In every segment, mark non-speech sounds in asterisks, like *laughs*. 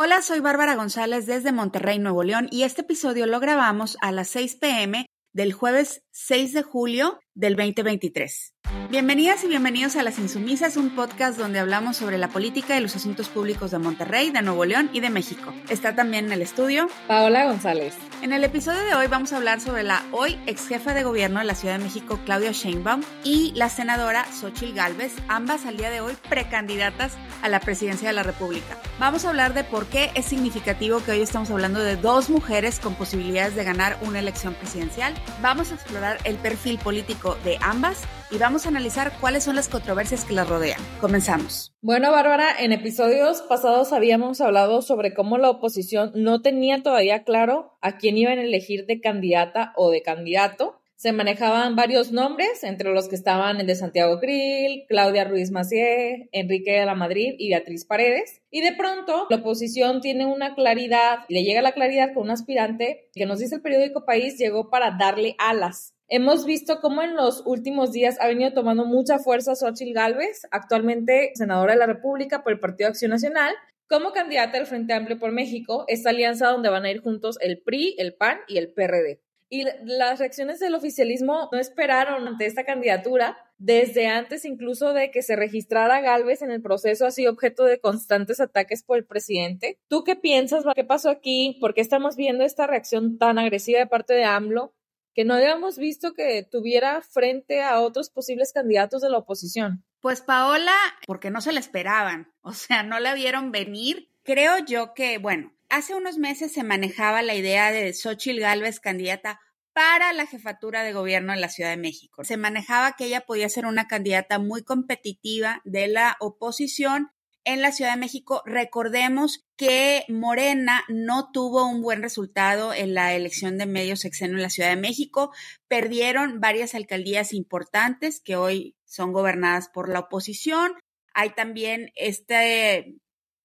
Hola, soy Bárbara González desde Monterrey, Nuevo León y este episodio lo grabamos a las 6 pm del jueves 6 de julio del 2023. Bienvenidas y bienvenidos a Las Insumisas, un podcast donde hablamos sobre la política y los asuntos públicos de Monterrey, de Nuevo León y de México. Está también en el estudio Paola González. En el episodio de hoy vamos a hablar sobre la hoy ex jefa de gobierno de la Ciudad de México, Claudia Sheinbaum, y la senadora Xochil Gálvez, ambas al día de hoy precandidatas a la presidencia de la República. Vamos a hablar de por qué es significativo que hoy estamos hablando de dos mujeres con posibilidades de ganar una elección presidencial. Vamos a explorar el perfil político de ambas y vamos a analizar cuáles son las controversias que las rodean. Comenzamos. Bueno, Bárbara, en episodios pasados habíamos hablado sobre cómo la oposición no tenía todavía claro a quién iban a elegir de candidata o de candidato. Se manejaban varios nombres, entre los que estaban el de Santiago Krill, Claudia Ruiz Macié, Enrique de la Madrid y Beatriz Paredes. Y de pronto la oposición tiene una claridad, le llega la claridad con un aspirante que nos dice el periódico País llegó para darle alas Hemos visto cómo en los últimos días ha venido tomando mucha fuerza Xochitl Gálvez, actualmente senadora de la República por el Partido Acción Nacional, como candidata del Frente Amplio por México, esta alianza donde van a ir juntos el PRI, el PAN y el PRD. Y las reacciones del oficialismo no esperaron ante esta candidatura. Desde antes incluso de que se registrara Galvez en el proceso ha sido objeto de constantes ataques por el presidente. ¿Tú qué piensas? ¿Qué pasó aquí? ¿Por qué estamos viendo esta reacción tan agresiva de parte de AMLO? Que no habíamos visto que tuviera frente a otros posibles candidatos de la oposición. Pues Paola, porque no se la esperaban, *laughs* o sea, no la vieron venir. Creo yo que, bueno, hace unos meses se manejaba la idea de Xochitl Gálvez candidata para la jefatura de gobierno en la Ciudad de México. Se manejaba que ella podía ser una candidata muy competitiva de la oposición en la Ciudad de México. Recordemos que Morena no tuvo un buen resultado en la elección de medio sexenio en la Ciudad de México. Perdieron varias alcaldías importantes que hoy son gobernadas por la oposición. Hay también este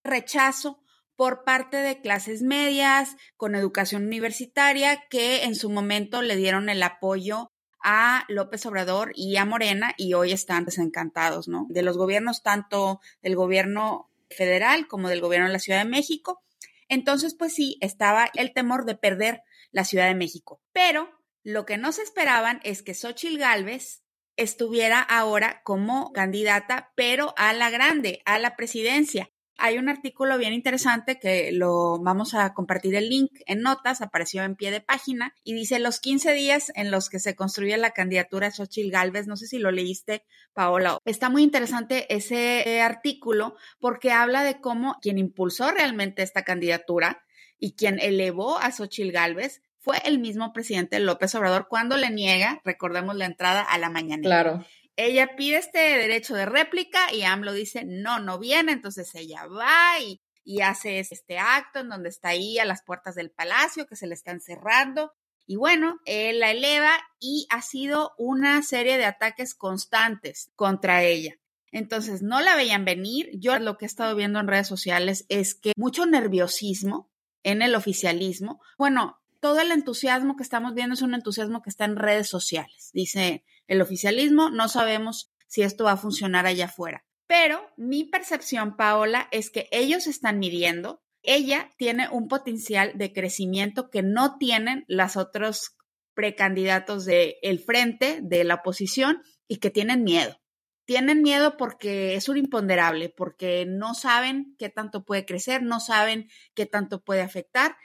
rechazo por parte de clases medias con educación universitaria que en su momento le dieron el apoyo a López Obrador y a Morena y hoy están desencantados, ¿no? De los gobiernos, tanto del gobierno federal como del gobierno de la Ciudad de México. Entonces, pues sí, estaba el temor de perder la Ciudad de México. Pero lo que no se esperaban es que Xochitl Gálvez estuviera ahora como candidata, pero a la grande, a la presidencia. Hay un artículo bien interesante que lo vamos a compartir el link en notas, apareció en pie de página y dice los 15 días en los que se construye la candidatura de Xochitl Galvez. No sé si lo leíste, Paola. Está muy interesante ese artículo porque habla de cómo quien impulsó realmente esta candidatura y quien elevó a Xochitl Galvez fue el mismo presidente López Obrador cuando le niega, recordemos la entrada a la mañana. Claro. Ella pide este derecho de réplica y AMLO dice, no, no viene, entonces ella va y, y hace este acto en donde está ahí a las puertas del palacio que se le están cerrando. Y bueno, él la eleva y ha sido una serie de ataques constantes contra ella. Entonces, no la veían venir. Yo lo que he estado viendo en redes sociales es que mucho nerviosismo en el oficialismo. Bueno, todo el entusiasmo que estamos viendo es un entusiasmo que está en redes sociales. Dice, el oficialismo, no sabemos si esto va a funcionar allá afuera. Pero mi percepción, Paola, es que ellos están midiendo, ella tiene un potencial de crecimiento que no tienen las otros precandidatos del el frente, de la oposición, y que tienen miedo. Tienen miedo porque es un imponderable, porque no saben qué tanto puede crecer, no saben qué tanto puede afectar.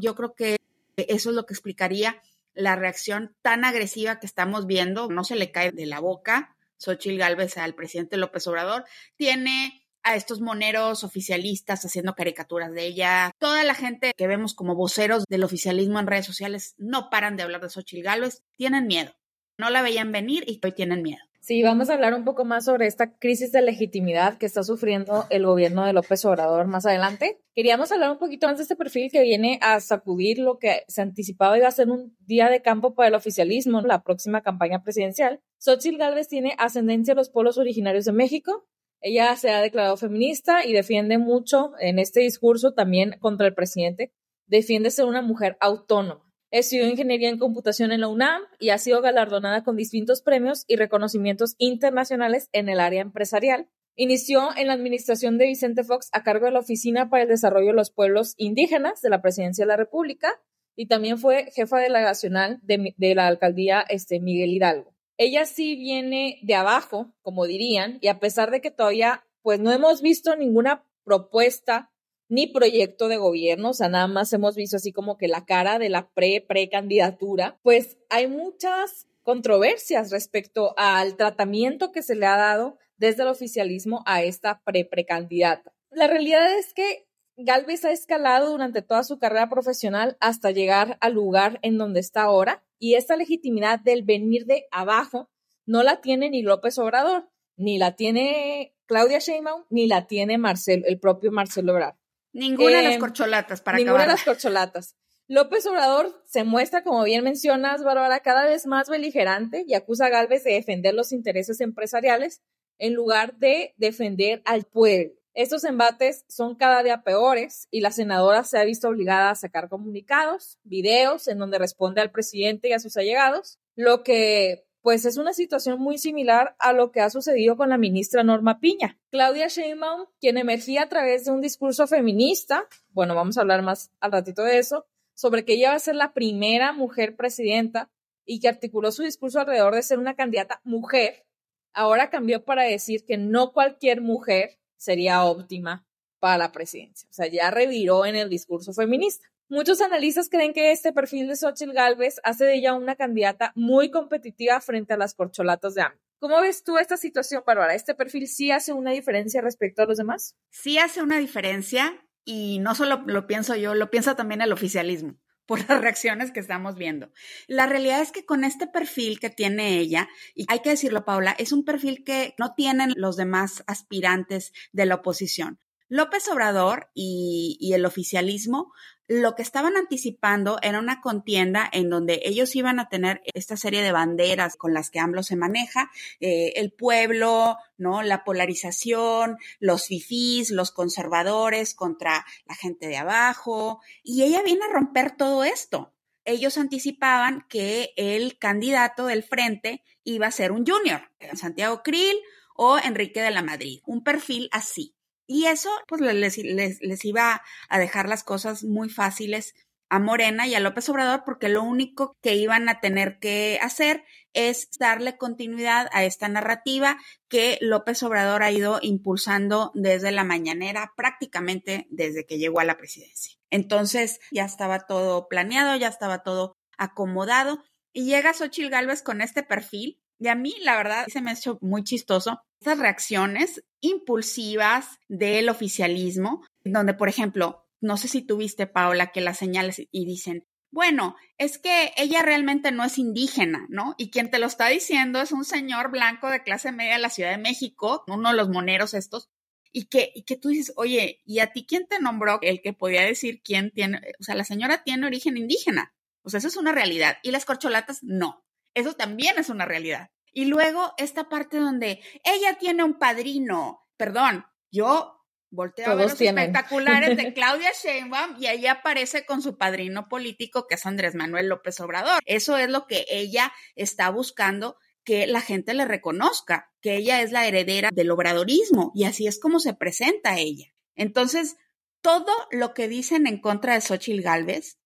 yo creo que eso es lo que explicaría la reacción tan agresiva que estamos viendo, no se le cae de la boca Xochitl Gálvez al presidente López Obrador, tiene a estos moneros oficialistas haciendo caricaturas de ella. Toda la gente que vemos como voceros del oficialismo en redes sociales no paran de hablar de Xochitl Gálvez, tienen miedo. No la veían venir y hoy tienen miedo. Sí, vamos a hablar un poco más sobre esta crisis de legitimidad que está sufriendo el gobierno de López Obrador más adelante. Queríamos hablar un poquito más de este perfil que viene a sacudir lo que se anticipaba iba a ser un día de campo para el oficialismo, la próxima campaña presidencial. Xochitl Gálvez tiene ascendencia a los pueblos originarios de México. Ella se ha declarado feminista y defiende mucho en este discurso también contra el presidente. Defiende ser una mujer autónoma Estudió ingeniería en computación en la UNAM y ha sido galardonada con distintos premios y reconocimientos internacionales en el área empresarial. Inició en la administración de Vicente Fox a cargo de la Oficina para el Desarrollo de los Pueblos Indígenas de la Presidencia de la República y también fue jefa delegacional de, de la alcaldía este, Miguel Hidalgo. Ella sí viene de abajo, como dirían, y a pesar de que todavía pues no hemos visto ninguna propuesta ni proyecto de gobierno, o sea, nada más hemos visto así como que la cara de la pre-precandidatura, pues hay muchas controversias respecto al tratamiento que se le ha dado desde el oficialismo a esta pre-precandidata. La realidad es que Galvez ha escalado durante toda su carrera profesional hasta llegar al lugar en donde está ahora y esta legitimidad del venir de abajo no la tiene ni López Obrador, ni la tiene Claudia Sheinbaum, ni la tiene Marcelo, el propio Marcelo Obrador. Ninguna de las em, corcholatas para Ninguna de las corcholatas. López Obrador se muestra, como bien mencionas, Bárbara, cada vez más beligerante y acusa a Galvez de defender los intereses empresariales en lugar de defender al pueblo. Estos embates son cada día peores y la senadora se ha visto obligada a sacar comunicados, videos en donde responde al presidente y a sus allegados, lo que pues es una situación muy similar a lo que ha sucedido con la ministra Norma Piña. Claudia Sheinbaum, quien emergía a través de un discurso feminista, bueno, vamos a hablar más al ratito de eso, sobre que ella va a ser la primera mujer presidenta y que articuló su discurso alrededor de ser una candidata mujer, ahora cambió para decir que no cualquier mujer sería óptima para la presidencia. O sea, ya reviró en el discurso feminista. Muchos analistas creen que este perfil de Xochitl Galvez hace de ella una candidata muy competitiva frente a las corcholatas de AMLO. ¿Cómo ves tú esta situación, Bárbara? ¿Este perfil sí hace una diferencia respecto a los demás? Sí hace una diferencia y no solo lo pienso yo, lo piensa también el oficialismo *laughs* por las reacciones que estamos viendo. La realidad es que con este perfil que tiene ella, y hay que decirlo, Paula, es un perfil que no tienen los demás aspirantes de la oposición. López Obrador y, y, el oficialismo lo que estaban anticipando era una contienda en donde ellos iban a tener esta serie de banderas con las que AMLO se maneja, eh, el pueblo, ¿no? La polarización, los fifís, los conservadores contra la gente de abajo, y ella viene a romper todo esto. Ellos anticipaban que el candidato del frente iba a ser un junior, Santiago Krill o Enrique de la Madrid, un perfil así. Y eso, pues les, les, iba a dejar las cosas muy fáciles a Morena y a López Obrador porque lo único que iban a tener que hacer es darle continuidad a esta narrativa que López Obrador ha ido impulsando desde la mañanera, prácticamente desde que llegó a la presidencia. Entonces ya estaba todo planeado, ya estaba todo acomodado y llega Xochil Gálvez con este perfil y a mí, la verdad, se me ha hecho muy chistoso esas reacciones impulsivas del oficialismo, donde, por ejemplo, no sé si tuviste, Paola, que las señales y dicen, bueno, es que ella realmente no es indígena, ¿no? Y quien te lo está diciendo es un señor blanco de clase media de la Ciudad de México, uno de los moneros estos, y que, y que tú dices, oye, ¿y a ti quién te nombró el que podía decir quién tiene, o sea, la señora tiene origen indígena? O sea, eso es una realidad. Y las corcholatas, no. Eso también es una realidad. Y luego esta parte donde ella tiene un padrino, perdón, yo volteo a ver los espectaculares de *laughs* Claudia Sheinbaum y ahí aparece con su padrino político que es Andrés Manuel López Obrador. Eso es lo que ella está buscando que la gente le reconozca, que ella es la heredera del obradorismo y así es como se presenta ella. Entonces, todo lo que dicen en contra de Xochitl Gálvez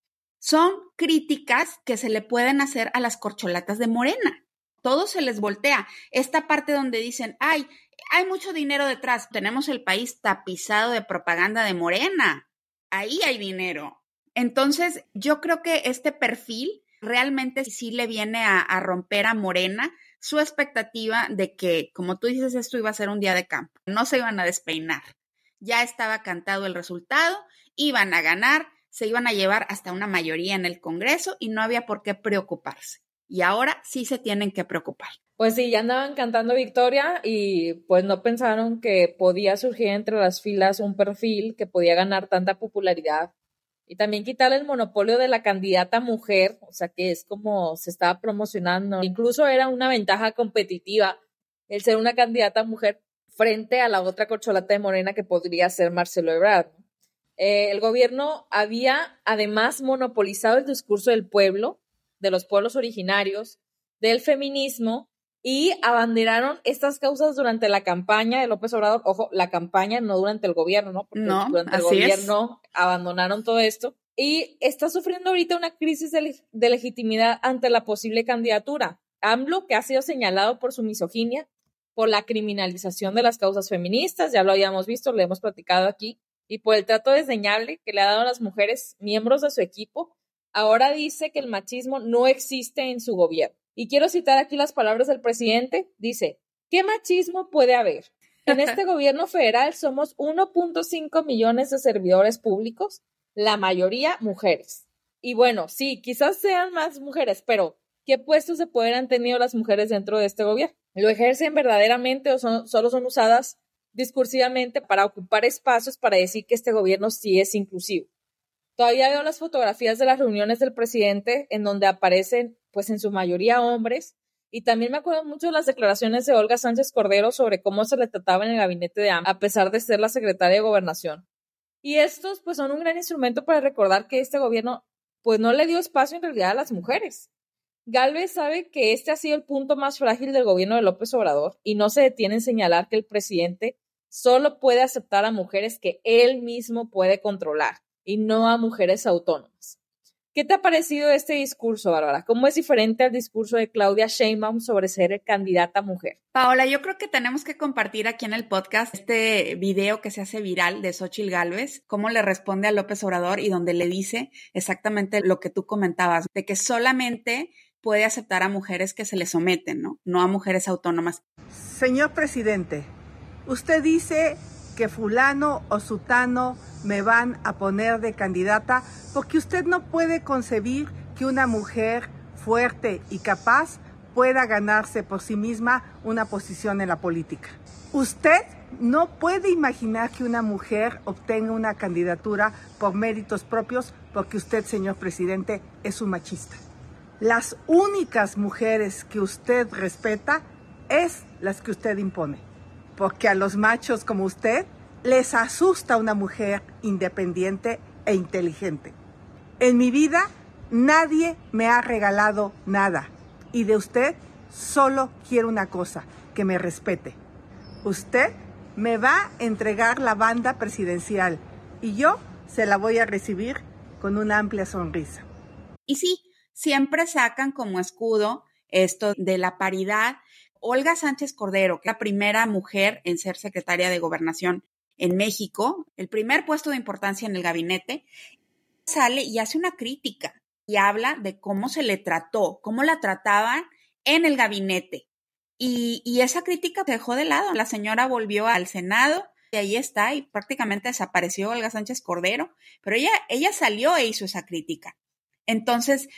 son críticas que se le pueden hacer a las corcholatas de Morena. Todo se les voltea. Esta parte donde dicen, ay, hay mucho dinero detrás. Tenemos el país tapizado de propaganda de Morena. Ahí hay dinero. Entonces, yo creo que este perfil realmente sí le viene a, a, romper a Morena su expectativa de que, como tú dices, esto iba a ser un día de campo. No se iban a despeinar. Ya estaba cantado el resultado, iban a ganar, se iban a llevar hasta una mayoría en el Congreso y no había por qué preocuparse. Y ahora sí se tienen que preocupar. Pues sí, ya andaban cantando victoria y pues no pensaron que podía surgir entre las filas un perfil que podía ganar tanta popularidad y también quitarle el monopolio de la candidata mujer, o sea que es como se estaba promocionando. Incluso era una ventaja competitiva el ser una candidata mujer frente a la otra corcholata de Morena que podría ser Marcelo Ebrard. Eh, el gobierno había además monopolizado el discurso del pueblo, de los pueblos originarios, del feminismo y abanderaron estas causas durante la campaña de López Obrador. Ojo, la campaña, no durante el gobierno, ¿no? Porque no, durante el gobierno abandonaron todo esto. Y está sufriendo ahorita una crisis de, de legitimidad ante la posible candidatura. AMLO, que ha sido señalado por su misoginia, por la criminalización de las causas feministas, ya lo habíamos visto, lo hemos platicado aquí, y por el trato desdeñable que le ha dado a las mujeres miembros de su equipo, ahora dice que el machismo no existe en su gobierno. Y quiero citar aquí las palabras del presidente. Dice, ¿qué machismo puede haber? En este *laughs* gobierno federal somos 1.5 millones de servidores públicos, la mayoría mujeres. Y bueno, sí, quizás sean más mujeres, pero ¿qué puestos de poder han tenido las mujeres dentro de este gobierno? ¿Lo ejercen verdaderamente o solo son usadas discursivamente para ocupar espacios para decir que este gobierno sí es inclusivo? Todavía veo las fotografías de las reuniones del presidente en donde aparecen, pues en su mayoría hombres, y también me acuerdo mucho de las declaraciones de Olga Sánchez Cordero sobre cómo se le trataba en el gabinete de AMLO, a pesar de ser la secretaria de Gobernación. Y estos, pues, son un gran instrumento para recordar que este gobierno, pues, no le dio espacio en realidad a las mujeres. Galvez sabe que este ha sido el punto más frágil del gobierno de López Obrador y no se detiene en señalar que el presidente solo puede aceptar a mujeres que él mismo puede controlar y no a mujeres autónomas. ¿Qué te ha parecido este discurso, Bárbara? ¿Cómo es diferente al discurso de Claudia Sheinbaum sobre ser candidata mujer? Paola, yo creo que tenemos que compartir aquí en el podcast este video que se hace viral de Xochil Gálvez, cómo le responde a López Obrador y donde le dice exactamente lo que tú comentabas, de que solamente puede aceptar a mujeres que se le someten, ¿no? No a mujeres autónomas. Señor presidente, usted dice que fulano o sutano me van a poner de candidata porque usted no puede concebir que una mujer fuerte y capaz pueda ganarse por sí misma una posición en la política. Usted no puede imaginar que una mujer obtenga una candidatura por méritos propios porque usted, señor presidente, es un machista. Las únicas mujeres que usted respeta es las que usted impone, porque a los machos como usted les asusta una mujer independiente e inteligente. En mi vida nadie me ha regalado nada y de usted solo quiero una cosa, que me respete. Usted me va a entregar la banda presidencial y yo se la voy a recibir con una amplia sonrisa. Y sí, siempre sacan como escudo esto de la paridad. Olga Sánchez Cordero, la primera mujer en ser secretaria de gobernación en México, el primer puesto de importancia en el gabinete, sale y hace una crítica y habla de cómo se le trató, cómo la trataban en el gabinete. Y, esa crítica se dejó de lado. La señora volvió al Senado y ahí está y prácticamente desapareció Olga Sánchez Cordero, pero ella, ella salió e hizo esa crítica. Entonces,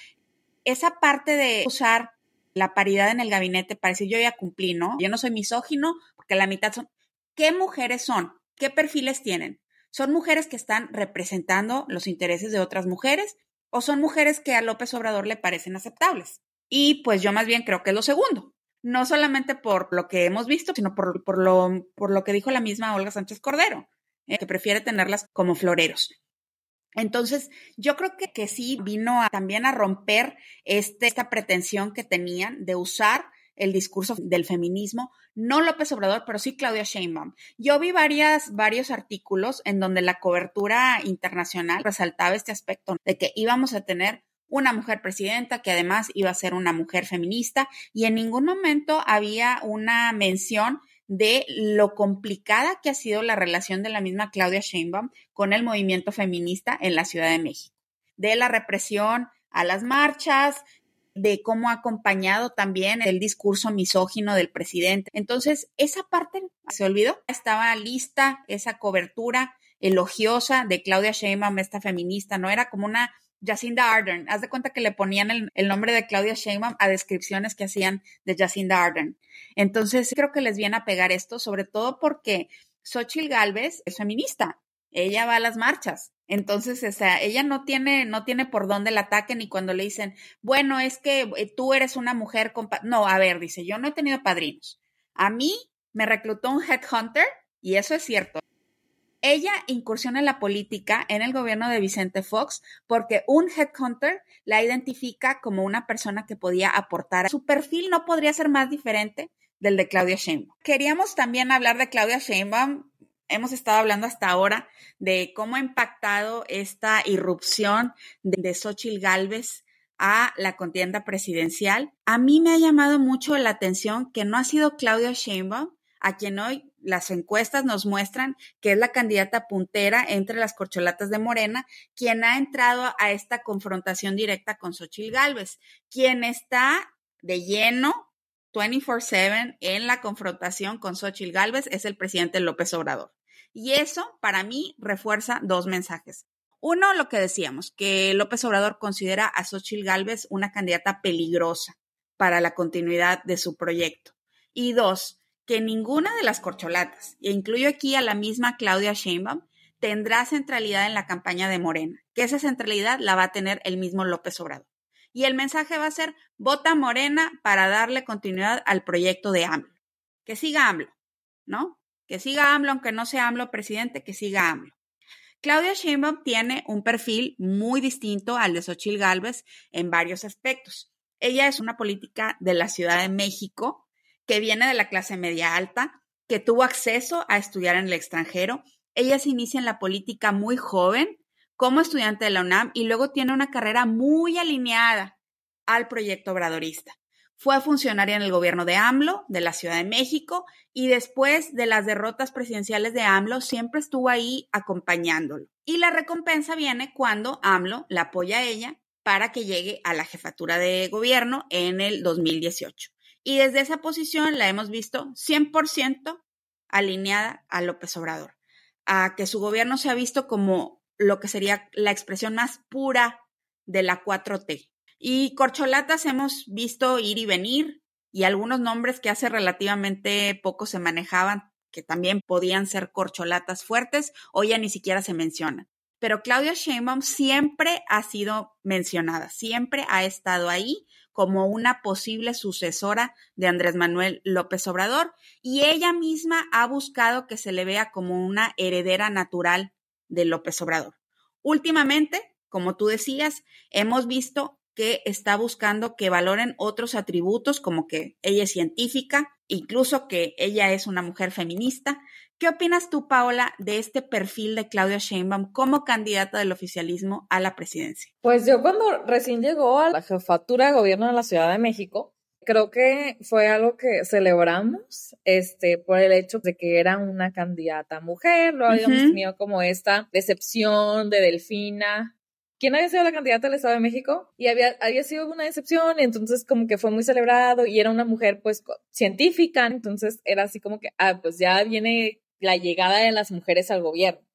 esa parte de usar la paridad en el gabinete para decir yo ya cumplí, ¿no? Yo no soy misógino porque la mitad son... ¿Qué mujeres son? ¿Qué perfiles tienen? ¿Son mujeres que están representando los intereses de otras mujeres o son mujeres que a López Obrador le parecen aceptables? Y pues yo más bien creo que es lo segundo. No solamente por lo que hemos visto, sino por, por, lo, por lo que dijo la misma Olga Sánchez Cordero, eh, que prefiere tenerlas como floreros. Entonces, yo creo que, que sí vino también a romper este, esta pretensión que tenían de usar el discurso del feminismo, no López Obrador, pero sí Claudia Sheinbaum. Yo vi varias, varios artículos en donde la cobertura internacional resaltaba este aspecto de que íbamos a tener una mujer presidenta que además iba a ser una mujer feminista y en ningún momento había una mención de lo complicada que ha sido la relación de la misma Claudia Sheinbaum con el movimiento feminista en la Ciudad de México, de la represión a las marchas, de cómo ha acompañado también el discurso misógino del presidente. Entonces, esa parte se olvidó. Estaba lista esa cobertura elogiosa de Claudia Sheinbaum, esta feminista, ¿no? Era como una Jacinda Ardern. Haz de cuenta que le ponían el, nombre de Claudia Sheinbaum a descripciones que hacían de Jacinda Ardern. Entonces, creo que les viene a pegar esto, sobre todo porque Xochitl Galvez es feminista. Ella va a las marchas. Entonces, o sea, ella no tiene, no tiene por dónde la ataquen y cuando le dicen, bueno, es que eh, tú eres una mujer con... No, a ver, dice, yo no he tenido padrinos. A mí me reclutó un headhunter y eso es cierto. Ella incursiona en la política en el gobierno de Vicente Fox porque un headhunter la identifica como una persona que podía aportar. Su perfil no podría ser más diferente del de Claudia Sheinbaum. Queríamos también hablar de Claudia Sheinbaum. Hemos estado hablando hasta ahora de cómo ha impactado esta irrupción de, de Xochitl Galvez a la contienda presidencial. A mí me ha llamado mucho la atención que no ha sido Claudia Sheinbaum a quien hoy las encuestas nos muestran que es la candidata puntera entre las corcholatas de Morena, quien ha entrado a esta confrontación directa con Xochitl Gálvez, quien está de lleno 24/7 en la confrontación con Xochitl Gálvez es el presidente López Obrador. Y eso para mí refuerza dos mensajes. Uno, lo que decíamos, que López Obrador considera a Xochitl Gálvez una candidata peligrosa para la continuidad de su proyecto. Y dos, que ninguna de las corcholatas, e incluyo aquí a la misma Claudia Sheinbaum, tendrá centralidad en la campaña de Morena, que esa centralidad la va a tener el mismo López Obrador. Y el mensaje va a ser, vota Morena para darle continuidad al proyecto de AMLO. Que siga AMLO, ¿no? Que siga AMLO, aunque no sea AMLO presidente, que siga AMLO. Claudia Sheinbaum tiene un perfil muy distinto al de Xochitl Gálvez en varios aspectos. Ella es una política de la Ciudad de México, que viene de la clase media alta, que tuvo acceso a estudiar en el extranjero. Ella se inicia en la política muy joven como estudiante de la UNAM y luego tiene una carrera muy alineada al proyecto obradorista. Fue funcionaria en el gobierno de AMLO, de la Ciudad de México, y después de las derrotas presidenciales de AMLO, siempre estuvo ahí acompañándolo. Y la recompensa viene cuando AMLO la apoya a ella para que llegue a la jefatura de gobierno en el 2018. Y desde esa posición la hemos visto 100% alineada a López Obrador, a que su gobierno se ha visto como lo que sería la expresión más pura de la 4T. Y corcholatas hemos visto ir y venir y algunos nombres que hace relativamente poco se manejaban, que también podían ser corcholatas fuertes, hoy ya ni siquiera se mencionan. Pero Claudia Sheinbaum siempre ha sido mencionada, siempre ha estado ahí como una posible sucesora de Andrés Manuel López Obrador y ella misma ha buscado que se le vea como una heredera natural de López Obrador. Últimamente, como tú decías, hemos visto que está buscando que valoren otros atributos como que ella es científica, incluso que ella es una mujer feminista. ¿Qué opinas tú, Paola, de este perfil de Claudia Sheinbaum como candidata del oficialismo a la presidencia? Pues yo cuando recién llegó a la jefatura de gobierno de la Ciudad de México, creo que fue algo que celebramos, este, por el hecho de que era una candidata mujer, lo habíamos tenido como esta decepción de Delfina, quién había sido la candidata del Estado de México y había, había sido una decepción, y entonces como que fue muy celebrado y era una mujer pues científica, entonces era así como que, ah, pues ya viene la llegada de las mujeres al gobierno,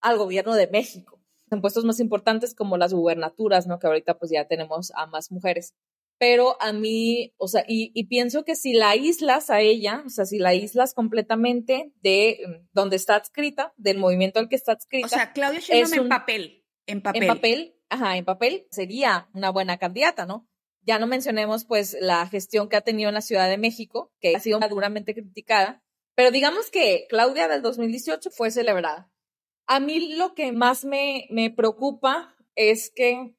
al gobierno de México, en puestos más importantes como las gubernaturas, ¿no? Que ahorita pues ya tenemos a más mujeres. Pero a mí, o sea, y, y pienso que si la aíslas a ella, o sea, si la aíslas completamente de mm, donde está adscrita, del movimiento al que está adscrita. O sea, Claudia Sheinbaum en papel en papel. En papel, ajá, en papel sería una buena candidata, ¿no? Ya no mencionemos pues la gestión que ha tenido en la Ciudad de México, que ha sido duramente criticada, pero digamos que Claudia del 2018 fue celebrada. A mí lo que más me, me preocupa es que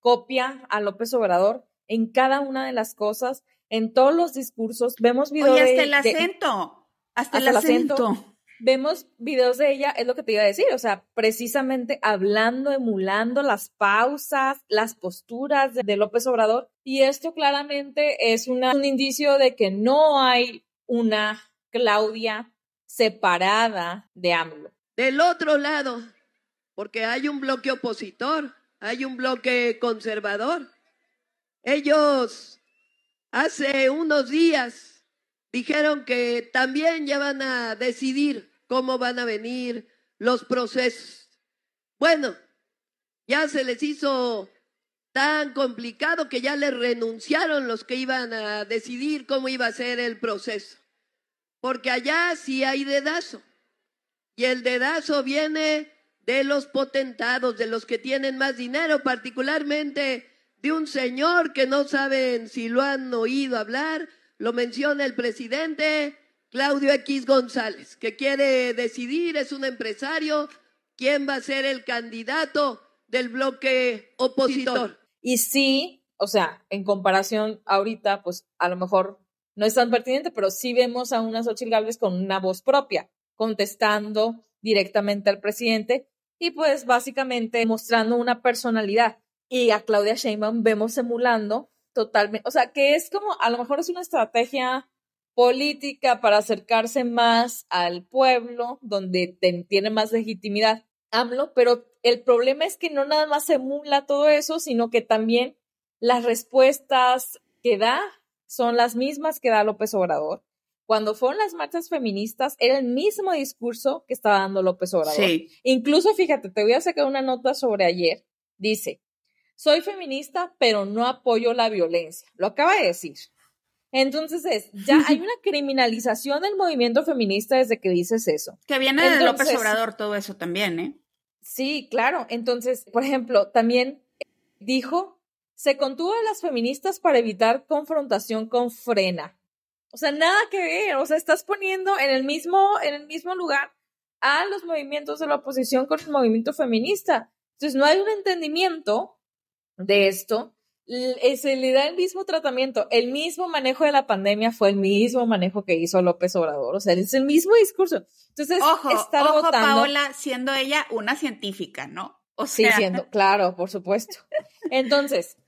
copia a López Obrador en cada una de las cosas, en todos los discursos. Vemos videos Oye, hasta el acento, hasta, el acento vemos videos de ella, es lo que te iba a decir, o sea, precisamente hablando, emulando las pausas, las posturas de, López Obrador. Y esto claramente es un indicio de que no hay una Claudia separada de AMLO. Del otro lado, porque hay un bloque opositor, hay un bloque conservador. Ellos hace unos días dijeron que también ya van a decidir cómo van a venir los procesos. Bueno, ya se les hizo tan complicado que ya les renunciaron los que iban a decidir cómo iba a ser el proceso. Porque allá sí hay dedazo. Y el dedazo viene de los potentados, de los que tienen más dinero, particularmente de un señor que no saben si lo han oído hablar, lo menciona el presidente, Claudio X González, que quiere decidir, es un empresario, quién va a ser el candidato del bloque opositor. Y sí, o sea, en comparación ahorita, pues a lo mejor no es tan pertinente, pero sí vemos a una Xochitl Gálvez con una voz propia, contestando directamente al presidente y pues básicamente mostrando una personalidad. Y a Claudia Sheinbaum vemos emulando totalmente, o sea, que es como, a lo mejor es una estrategia política para acercarse más al pueblo, donde tiene más legitimidad AMLO, pero el problema es que no nada más emula todo eso, sino que también las respuestas que da son las mismas que da López Obrador. Cuando fueron las marchas feministas, era el mismo discurso que estaba dando López Obrador. Sí. Incluso, fíjate, te voy a sacar una nota sobre ayer. Dice, soy feminista, pero no apoyo la violencia. Lo acaba de decir. Entonces es, ya *laughs* hay una criminalización del movimiento feminista desde que dices eso. Que viene de López Obrador todo eso también, ¿eh? Sí, claro. Entonces, por ejemplo, también dijo, se contuvo a las feministas para evitar confrontación con frena. O sea, nada que ver. O sea, estás poniendo en el mismo, en el mismo lugar a los movimientos de la oposición con el movimiento feminista. Entonces, no hay un entendimiento de esto se le da el mismo tratamiento, el mismo manejo de la pandemia fue el mismo manejo que hizo López Obrador, o sea, es el mismo discurso. Entonces, ojo, ojo, Paola, siendo ella una científica, ¿no? O sea... Sí, siendo, *laughs* claro, por supuesto. Entonces,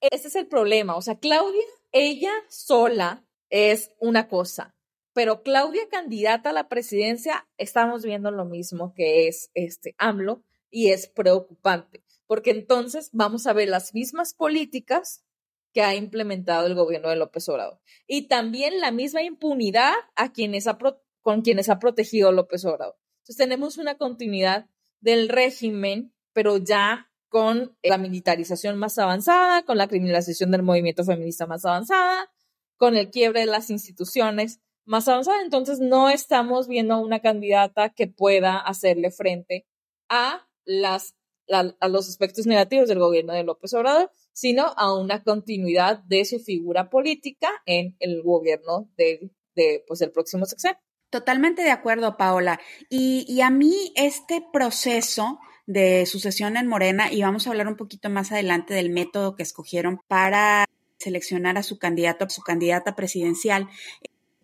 ese es el problema, o sea, Claudia, ella sola es una cosa, pero Claudia candidata a la presidencia, estamos viendo lo mismo que es este AMLO y es preocupante porque entonces vamos a ver las mismas políticas que ha implementado el gobierno de López Obrador. Y también la misma impunidad a quienes ha con quienes ha protegido López Obrador. Entonces tenemos una continuidad del régimen, pero ya con la militarización más avanzada, con la criminalización del movimiento feminista más avanzada, con el quiebre de las instituciones más avanzada. Entonces no estamos viendo una candidata que pueda hacerle frente a las a, los aspectos negativos del gobierno de López Obrador, sino a una continuidad de su figura política en el gobierno de, de pues, próximo sexenio. Totalmente de acuerdo, Paola. Y, y, a mí este proceso de sucesión en Morena, y vamos a hablar un poquito más adelante del método que escogieron para seleccionar a su candidato, a su candidata presidencial,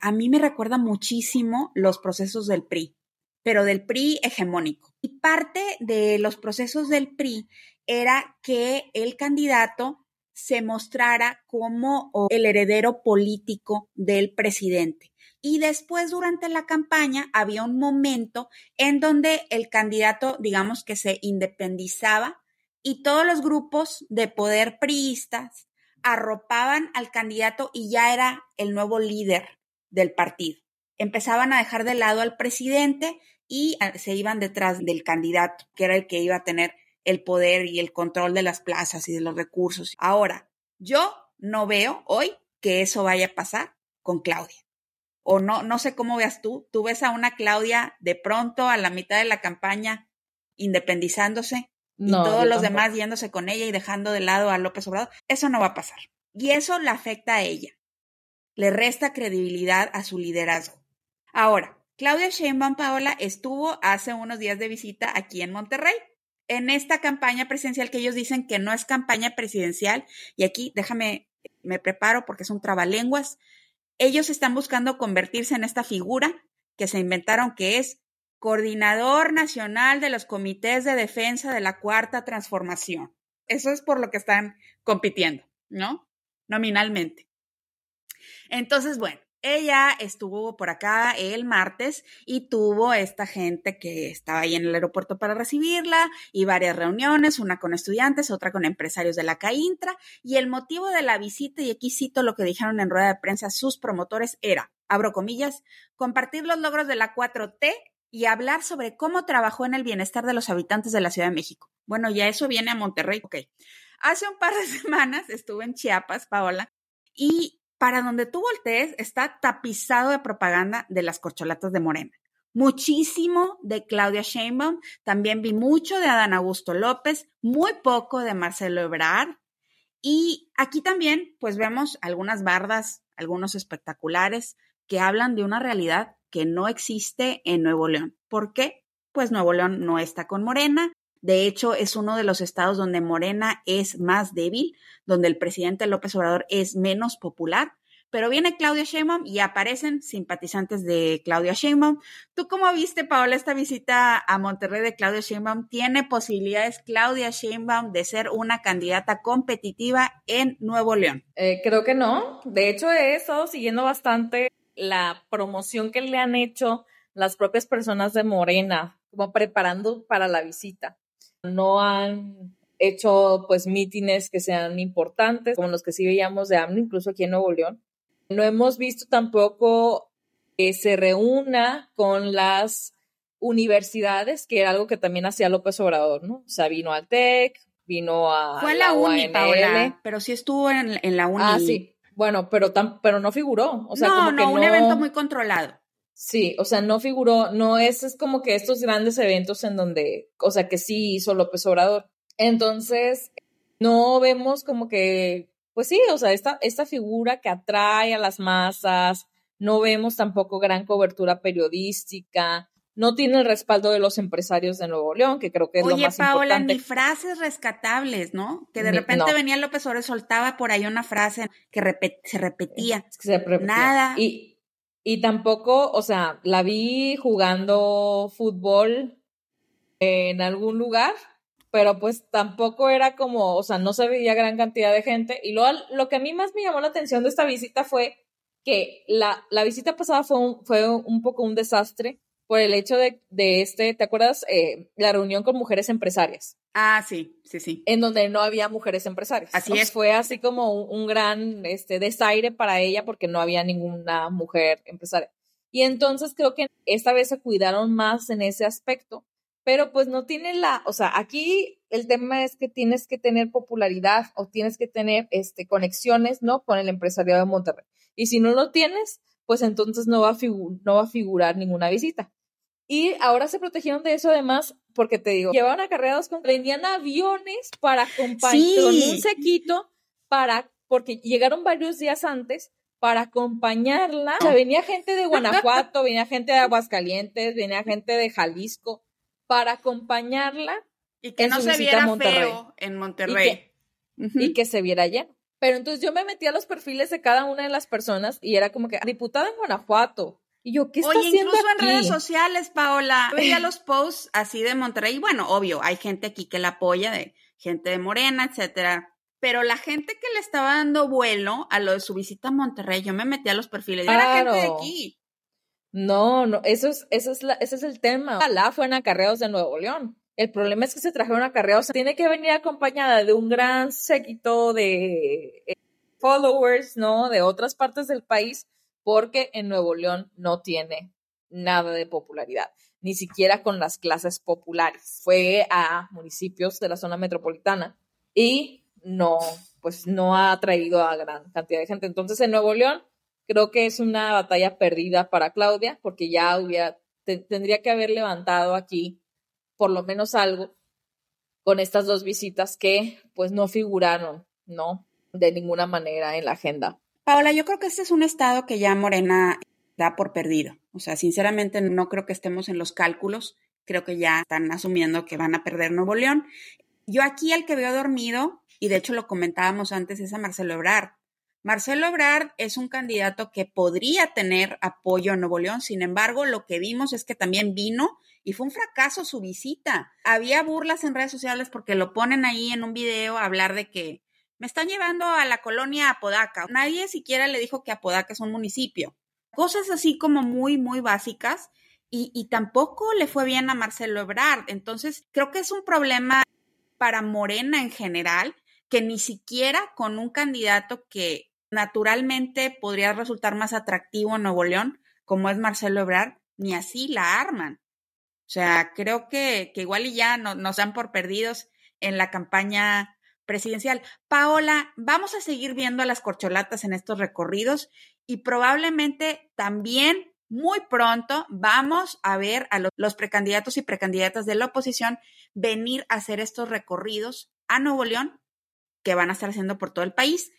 a mí me recuerda muchísimo los procesos del PRI pero del PRI hegemónico. Y parte de los procesos del PRI era que el candidato se mostrara como el heredero político del presidente. Y después, durante la campaña, había un momento en donde el candidato, digamos que se independizaba y todos los grupos de poder priistas arropaban al candidato y ya era el nuevo líder del partido. Empezaban a dejar de lado al presidente y ah, se iban detrás del candidato, que era el que iba a tener el poder y el control de las plazas y de los recursos. Ahora, yo no veo hoy que eso vaya a pasar con Claudia. O no, no sé cómo veas tú. Tú ves a una Claudia de pronto a la mitad de la campaña independizándose y todos los demás yéndose con ella y dejando de lado a López Obrador. Eso no va a pasar. Y eso la afecta a ella. Le resta credibilidad a su liderazgo. Ahora, Claudia Sheinbaum Paola estuvo hace unos días de visita aquí en Monterrey en esta campaña presidencial que ellos dicen que no es campaña presidencial y aquí déjame me preparo porque es un trabalenguas. Ellos están buscando convertirse en esta figura que se inventaron que es coordinador nacional de los comités de defensa de la cuarta transformación. Eso es por lo que están compitiendo, ¿no? Nominalmente. Entonces, bueno, ella estuvo por acá el martes y tuvo esta gente que estaba ahí en el aeropuerto para recibirla y varias reuniones, una con estudiantes, otra con empresarios de la CAINTRA. Y el motivo de la visita, y aquí cito lo que dijeron en rueda de prensa sus promotores, era, abro comillas, compartir los logros de la 4T y hablar sobre cómo trabajó en el bienestar de los habitantes de la Ciudad de México. Bueno, ya eso viene a Monterrey. Ok. Hace un par de *laughs* semanas estuve en Chiapas, Paola, y para donde tú voltees está tapizado de propaganda de las corcholatas de Morena. Muchísimo de Claudia Sheinbaum, también vi mucho de Adán Augusto López, muy poco de Marcelo Ebrard. Y aquí también, pues vemos algunas bardas, algunos espectaculares que hablan de una realidad que no existe en Nuevo León. ¿Por qué? Pues Nuevo León no está con Morena. De hecho, es uno de los estados donde Morena es más débil, donde el presidente López Obrador es menos popular. Pero viene Claudia Sheinbaum y aparecen simpatizantes de Claudia Sheinbaum. ¿Tú cómo viste, Paola, esta visita a Monterrey de Claudia Sheinbaum? ¿Tiene posibilidades Claudia Sheinbaum de ser una candidata competitiva en Nuevo León? Eh, creo que no. De hecho, he estado siguiendo bastante la promoción que le han hecho las propias personas de Morena, como preparando para la visita. No han hecho pues mítines que sean importantes, como los que sí veíamos de AMLO, incluso aquí en Nuevo León. No hemos visto tampoco que se reúna con las universidades, que era algo que también hacía López Obrador, ¿no? O sea, vino al TEC, vino a. Fue la, la uni, Paola, pero sí estuvo en, en, la uni. Ah, sí. Bueno, pero, tan, pero no figuró. O sea, no, como no, que un evento muy controlado. Sí, o sea, no figuró, no es, es como que estos grandes eventos en donde, o sea, que sí hizo López Obrador. Entonces, no vemos como que pues sí, o sea, esta, esta figura que atrae a las masas, no vemos tampoco gran cobertura periodística, no tiene el respaldo de los empresarios de Nuevo León, que creo que es Oye, lo más Paola, importante. ni frases rescatables, ¿no? Que de Ni- repente no. venía López Obrador y soltaba por ahí una frase que repet- se repetía. Se repetía. Nada. Y, y tampoco, o sea, la vi jugando fútbol en algún lugar, pero pues tampoco era como, o sea, no se veía gran cantidad de gente. Y luego lo que a mí más me llamó la atención de esta visita fue que la, la visita pasada fue fue un poco un desastre por el hecho de, de este, ¿te acuerdas? Eh, la reunión con mujeres empresarias Ah, sí, sí, sí. en donde no había mujeres empresarias. Así es. Fue así como un, un gran este, desaire para ella porque no había ninguna mujer empresaria. Y entonces creo que esta vez se cuidaron más en ese aspecto, pero pues no tiene la, o sea, aquí el tema es que tienes que tener popularidad o tienes que tener este, conexiones, ¿no? Con el empresariado de Monterrey. Y si no lo tienes, pues entonces no va a, figu- no va a figurar ninguna visita. Y ahora se protegieron de eso además, porque te digo, llevaban acarreados con, venían aviones para acompañar, Sí. con un sequito para, porque llegaron varios días antes para acompañarla. O sea, venía gente de Guanajuato, *laughs* venía gente de Aguascalientes, venía gente de Jalisco para acompañarla Y que En no su se visita a viera Monterrey. feo en Monterrey. Ujú. y que se viera lleno. Pero entonces yo me metí a los perfiles de cada una de las personas y era como que diputada en Guanajuato. Y yo, ¿qué está Oye, haciendo incluso aquí? en redes sociales, Paola, yo veía *laughs* los posts así de Monterrey. y Bueno, obvio, hay gente aquí que la apoya, de gente de Morena, etcétera. Pero la gente que le estaba dando vuelo a lo de su visita a Monterrey, yo me metí a los perfiles. y Era gente de Claro. aquí. No, no, eso es, eso es la, ese es el tema. Ojalá fueran acarreados de Nuevo León. El problema es que se trajeron acarreados. Tiene que venir acompañada de un gran séquito de eh, followers, ¿no? De otras partes del país, porque en Nuevo León no tiene nada de popularidad, ni siquiera con las clases populares. Fue a municipios de la zona metropolitana y no, pues no ha atraído a gran cantidad de gente. Entonces, en Nuevo León, creo que es una batalla perdida para Claudia, porque ya hubiera, te- tendría que haber levantado aquí por lo menos algo con estas dos visitas que pues no figuraron, ¿no? De ninguna manera en la agenda. Paola, yo creo que este es un estado que ya Morena da por perdido. O sea, sinceramente no creo que estemos en los cálculos. Creo que ya están asumiendo que van a perder Nuevo León. Yo aquí al que veo dormido, y de hecho lo comentábamos antes, es a Marcelo Ebrard. Marcelo Ebrard es un candidato que podría tener apoyo en Nuevo León, sin embargo, lo que vimos es que también vino y fue un fracaso su visita. Había burlas en redes sociales porque lo ponen ahí en un video a hablar de que me están llevando a la colonia Apodaca. Nadie siquiera le dijo que Apodaca es un municipio. Cosas así como muy, muy básicas. Y, y tampoco le fue bien a Marcelo Ebrard. Entonces, creo que es un problema para Morena en general, que ni siquiera con un candidato que naturalmente podría resultar más atractivo en Nuevo León, como es Marcelo Ebrard, ni así la arman. Sea, creo que, que igual y ya no, nos dan por perdidos en la campaña presidencial. Paola, vamos a seguir viendo a las corcholatas en estos recorridos y probablemente también muy pronto vamos a ver a lo- los precandidatos y precandidatas de la oposición venir a hacer estos recorridos a Nuevo León que van a estar haciendo por todo el país.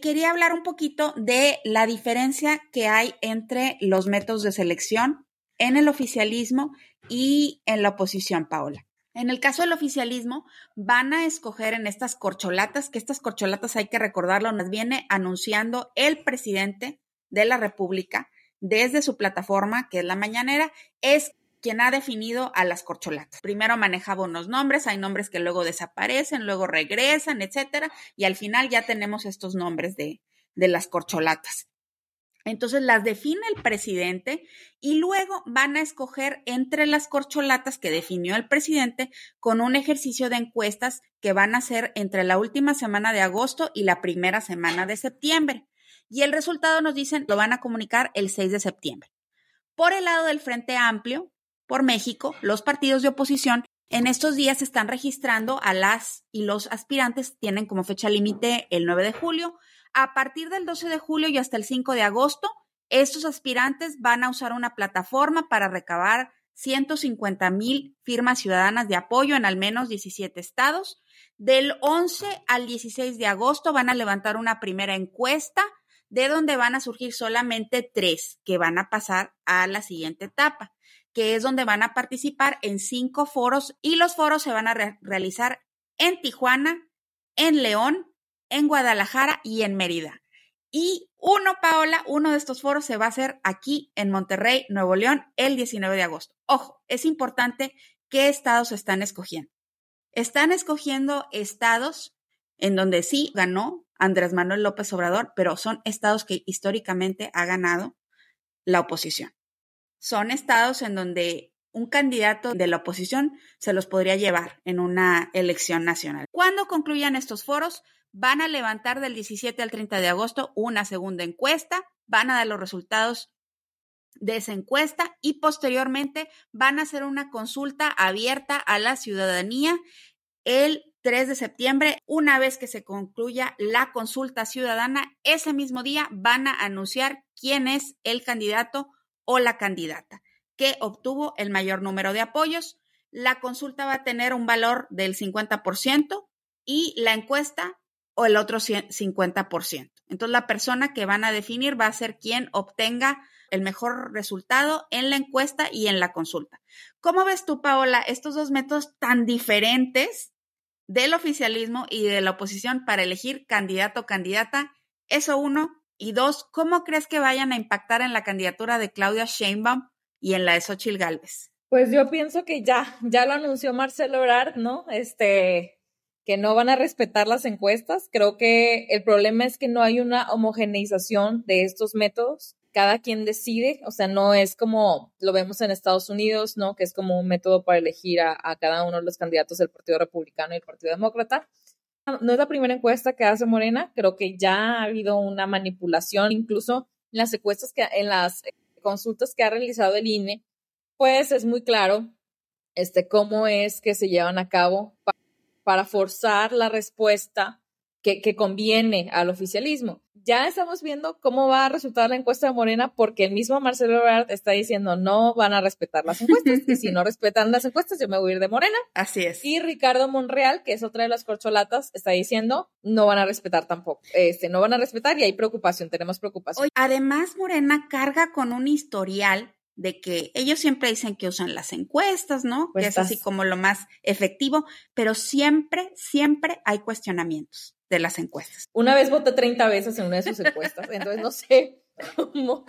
Quería hablar un poquito de la diferencia que hay entre los métodos de selección en el oficialismo y en la oposición, Paola. En el caso del oficialismo, van a escoger en estas corcholatas, que estas corcholatas hay que recordarlo, nos viene anunciando el presidente de la República desde su plataforma, que es la mañanera, es quien ha definido a las corcholatas. Primero manejaba unos nombres, hay nombres que luego desaparecen, luego regresan, etcétera, y al final ya tenemos estos nombres de, de las corcholatas. Entonces las define el presidente y luego van a escoger entre las corcholatas que definió el presidente con un ejercicio de encuestas que van a ser entre la última semana de agosto y la primera semana de septiembre. Y el resultado nos dicen lo van a comunicar el 6 de septiembre. Por el lado del Frente Amplio, por México, los partidos de oposición en estos días están registrando a las y los aspirantes, tienen como fecha límite el 9 de julio a partir del 12 de julio y hasta el 5 de agosto, estos aspirantes van a usar una plataforma para recabar 150 mil firmas ciudadanas de apoyo en al menos 17 estados. Del 11 al 16 de agosto van a levantar una primera encuesta de donde van a surgir solamente tres que van a pasar a la siguiente etapa, que es donde van a participar en cinco foros y los foros se van a realizar en Tijuana, en León, en Guadalajara y en Mérida. Y uno, Paola, uno de estos foros se va a hacer aquí en Monterrey, Nuevo León, el 19 de agosto. Ojo, es importante qué estados están escogiendo. Están escogiendo estados en donde sí ganó Andrés Manuel López Obrador, pero son estados que históricamente ha ganado la oposición. Son estados en donde un candidato de la oposición se los podría llevar en una elección nacional. Cuando concluyan estos foros, van a levantar del 17 al 30 de agosto una segunda encuesta, van a dar los resultados de esa encuesta y posteriormente van a hacer una consulta abierta a la ciudadanía el 3 de septiembre. Una vez que se concluya la consulta ciudadana, ese mismo día van a anunciar quién es el candidato o la candidata que obtuvo el mayor número de apoyos. La consulta va a tener un valor del 50% y la encuesta o el otro 50%. Entonces, la persona que van a definir va a ser quien obtenga el mejor resultado en la encuesta y en la consulta. ¿Cómo ves tú, Paola, estos dos métodos tan diferentes del oficialismo y de la oposición para elegir candidato o candidata? Eso uno. Y dos, ¿cómo crees que vayan a impactar en la candidatura de Claudia Sheinbaum y en la de Xochitl Galvez? Pues yo pienso que ya, ya lo anunció Marcelo Ebrard, ¿no? Este, que no van a respetar las encuestas. Creo que el problema es que no hay una homogeneización de estos métodos. Cada quien decide, o sea, no es como lo vemos en Estados Unidos, ¿no? Que es como un método para elegir a, cada uno de los candidatos del Partido Republicano y el Partido Demócrata. No es la primera encuesta que hace Morena, creo que ya ha habido una manipulación, incluso en las encuestas que, en las consultas que ha realizado el INE, pues es muy claro este, cómo es que se llevan a cabo para forzar la respuesta que, conviene al oficialismo. Ya estamos viendo cómo va a resultar la encuesta de Morena porque el mismo Marcelo Ebrard está diciendo no van a respetar las encuestas y si no respetan las encuestas yo me voy a ir de Morena. Así es. Y Ricardo Monreal, que es otra de las corcholatas, está diciendo no van a respetar tampoco. Este, no van a respetar y hay preocupación, tenemos preocupación. además Morena carga con un historial de que ellos siempre dicen que usan las encuestas, ¿no? Que es así como lo más efectivo, pero siempre, siempre hay cuestionamientos de las encuestas. Una vez voté 30 veces en una de sus encuestas, entonces no sé *laughs* cómo,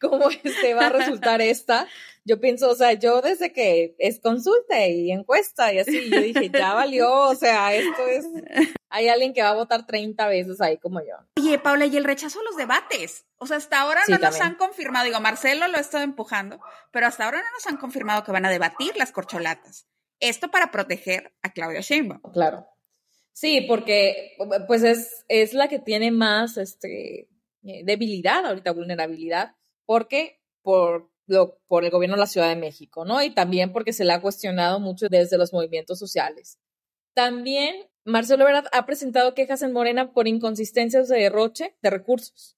cómo este va a resultar *laughs* esta. Yo pienso, o sea, yo desde que es consulta y encuesta y así, yo dije, ya valió, o sea, esto es, hay alguien que va a votar 30 veces ahí como yo. Oye, Paula, y el rechazo a los debates. O sea, hasta ahora no nos han confirmado, digo, Marcelo lo ha estado empujando, pero hasta ahora no nos han confirmado que van a debatir las corcholatas. Esto para proteger a Claudia Sheinbaum. Claro. Sí, porque pues es, es la que tiene más este, eh, debilidad, ahorita vulnerabilidad, porque por, lo, por el gobierno de la Ciudad de México, ¿no? Y también porque se le ha cuestionado mucho desde los movimientos sociales. También Marcelo Ebrard ha presentado quejas en Morena por inconsistencias de derroche de recursos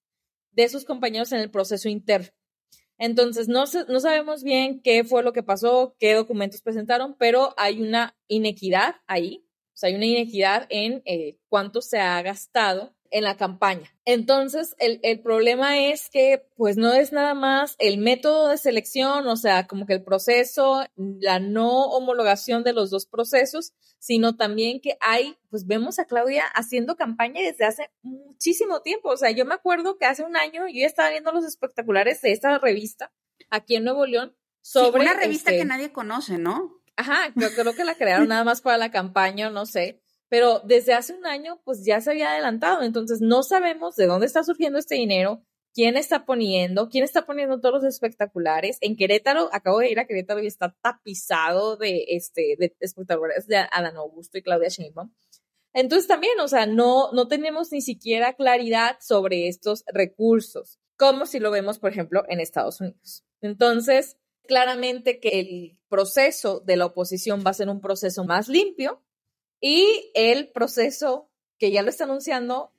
de sus compañeros en el proceso interno. Entonces, no, no sabemos bien qué fue lo que pasó, qué documentos presentaron, pero hay una inequidad ahí O sea, hay una inequidad en eh, cuánto se ha gastado en la campaña. Entonces, el, el, problema es que, pues, no es nada más el método de selección, o sea, como que el proceso, la no homologación de los dos procesos, sino también que hay, pues, vemos a Claudia haciendo campaña desde hace muchísimo tiempo. O sea, yo me acuerdo que hace un año yo estaba viendo los espectaculares de esta revista aquí en Nuevo León sobre... una revista que este nadie conoce, ¿no? Ajá, yo creo que la crearon *laughs* nada más para la campaña, no sé pero desde hace un año pues ya se había adelantado, entonces no sabemos de dónde está surgiendo este dinero, quién está poniendo, quién está poniendo todos los espectaculares. En Querétaro, acabo de ir a Querétaro y está tapizado de, este, de espectaculares de Adán Augusto y Claudia Sheinbaum. Entonces también, o sea, no, no tenemos ni siquiera claridad sobre estos recursos, como si lo vemos, por ejemplo, en Estados Unidos. Entonces, claramente que el proceso de la oposición va a ser un proceso más limpio, y el proceso que ya lo está anunciando,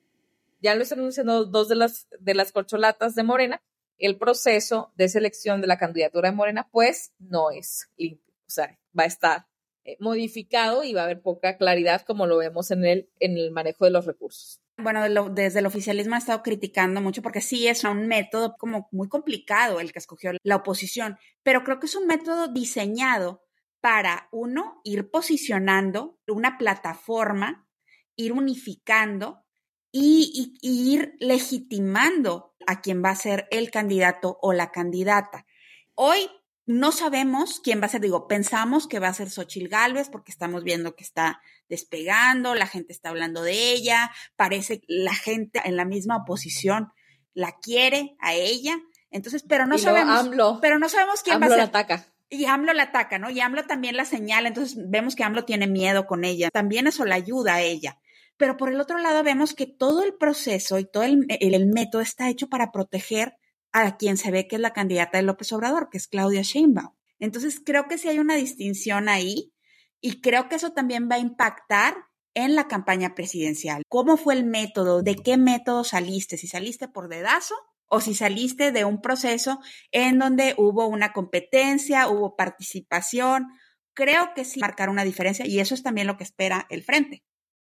ya lo están anunciando dos de las, de las corcholatas de Morena, el proceso de selección de la candidatura de Morena, pues no es limpio. O sea, va a estar eh, modificado y va a haber poca claridad como lo vemos en el, en el manejo de los recursos. Bueno, desde el oficialismo ha estado criticando mucho porque sí es un método como muy complicado el que escogió la oposición, pero creo que es un método diseñado para, uno, ir posicionando una plataforma, ir unificando y, ir legitimando a quien va a ser el candidato o la candidata. Hoy no sabemos quién va a ser, digo, pensamos que va a ser Xochil Gálvez porque estamos viendo que está despegando, la gente está hablando de ella, parece que la gente en la misma oposición la quiere a ella. Entonces, pero no sabemos, pero no sabemos quién va a ser. La ataca. Y AMLO la ataca, ¿no? Y AMLO también la señala, entonces vemos que AMLO tiene miedo con ella. También eso la ayuda a ella. Pero por el otro lado vemos que todo el proceso y todo el, método está hecho para proteger a quien se ve que es la candidata de López Obrador, que es Claudia Sheinbaum. Entonces creo que sí hay una distinción ahí y creo que eso también va a impactar en la campaña presidencial. ¿Cómo fue el método? ¿De qué método saliste? Si saliste por dedazo o si saliste de un proceso en donde hubo una competencia, hubo participación, creo que sí marcar una diferencia y eso es también lo que espera el frente,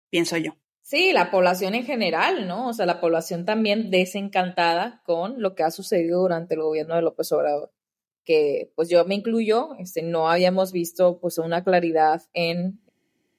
pienso yo. Sí, la población en general, ¿no? O sea, la población también desencantada con lo que ha sucedido durante el gobierno de López Obrador, que pues yo me incluyo, este, no habíamos visto pues una claridad en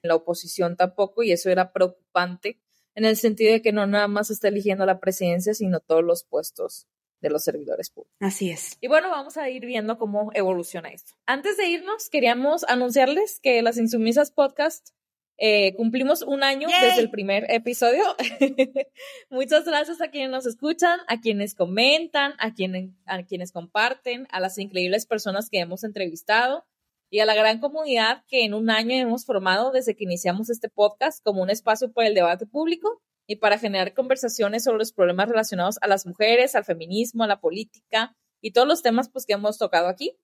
la oposición tampoco y eso era preocupante en el sentido de que no nada más está eligiendo la presidencia, sino todos los puestos de los servidores públicos. Así es. Y bueno, vamos a ir viendo cómo evoluciona esto. Antes de irnos, queríamos anunciarles que las Insumisas Podcast eh, cumplimos un año desde el primer episodio. *laughs* Muchas gracias a quienes nos escuchan, a quienes comentan, a quienes, a quienes comparten, a las increíbles personas que hemos entrevistado y a la gran comunidad que en un año hemos formado desde que iniciamos este podcast como un espacio para el debate público y para generar conversaciones sobre los problemas relacionados a las mujeres, al feminismo, a la política y todos los temas pues, que hemos tocado aquí.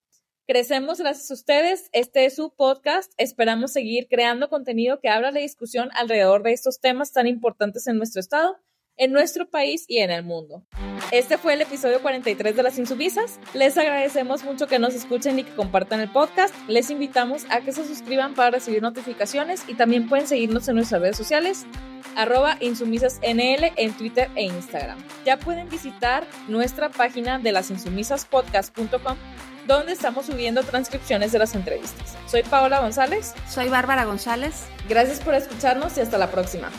Crecemos gracias a ustedes. Este es su podcast. Esperamos seguir creando contenido que habla de discusión alrededor de estos temas tan importantes en nuestro estado en nuestro país y en el mundo. Este fue el episodio 43 de Las Insubisas. Les agradecemos mucho que nos escuchen y que compartan el podcast. Les invitamos a que se suscriban para recibir notificaciones y también pueden seguirnos en nuestras redes sociales arroba insumisasnl en Twitter e Instagram. Ya pueden visitar nuestra página de lasinsumisaspodcast.com donde estamos subiendo transcripciones de las entrevistas. Soy Paola González. Soy Bárbara González. Gracias por escucharnos y hasta la próxima.